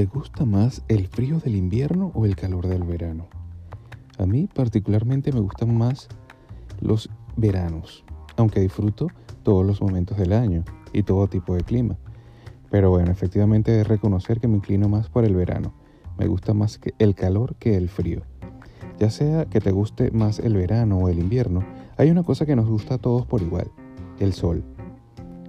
¿Te gusta más el frío del invierno o el calor del verano? A mí particularmente me gustan más los veranos, aunque disfruto todos los momentos del año y todo tipo de clima. Pero bueno, efectivamente de reconocer que me inclino más por el verano. Me gusta más el calor que el frío. Ya sea que te guste más el verano o el invierno, hay una cosa que nos gusta a todos por igual, el sol.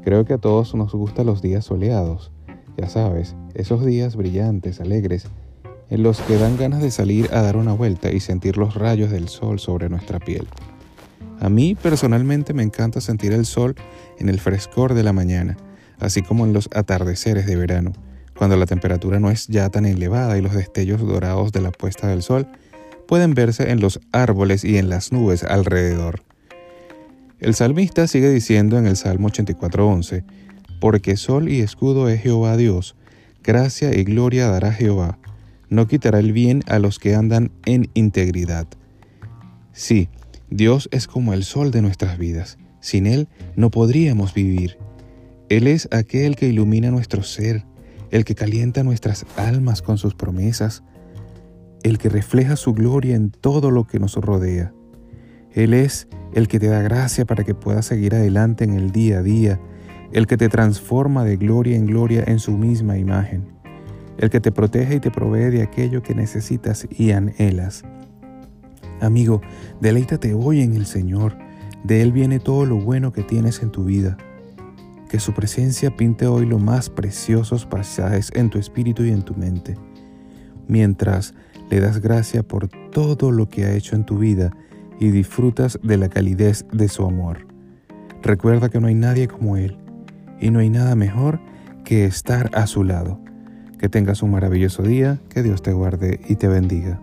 Creo que a todos nos gustan los días soleados, ya sabes, esos días brillantes, alegres, en los que dan ganas de salir a dar una vuelta y sentir los rayos del sol sobre nuestra piel. A mí personalmente me encanta sentir el sol en el frescor de la mañana, así como en los atardeceres de verano, cuando la temperatura no es ya tan elevada y los destellos dorados de la puesta del sol pueden verse en los árboles y en las nubes alrededor. El salmista sigue diciendo en el Salmo 84:11, porque sol y escudo es Jehová Dios, gracia y gloria dará Jehová, no quitará el bien a los que andan en integridad. Sí, Dios es como el sol de nuestras vidas, sin Él no podríamos vivir. Él es aquel que ilumina nuestro ser, el que calienta nuestras almas con sus promesas, el que refleja su gloria en todo lo que nos rodea. Él es el que te da gracia para que puedas seguir adelante en el día a día el que te transforma de gloria en gloria en su misma imagen, el que te protege y te provee de aquello que necesitas y anhelas. Amigo, deleítate hoy en el Señor, de Él viene todo lo bueno que tienes en tu vida. Que su presencia pinte hoy los más preciosos pasajes en tu espíritu y en tu mente, mientras le das gracia por todo lo que ha hecho en tu vida y disfrutas de la calidez de su amor. Recuerda que no hay nadie como Él y no hay nada mejor que estar a su lado. Que tengas un maravilloso día, que Dios te guarde y te bendiga.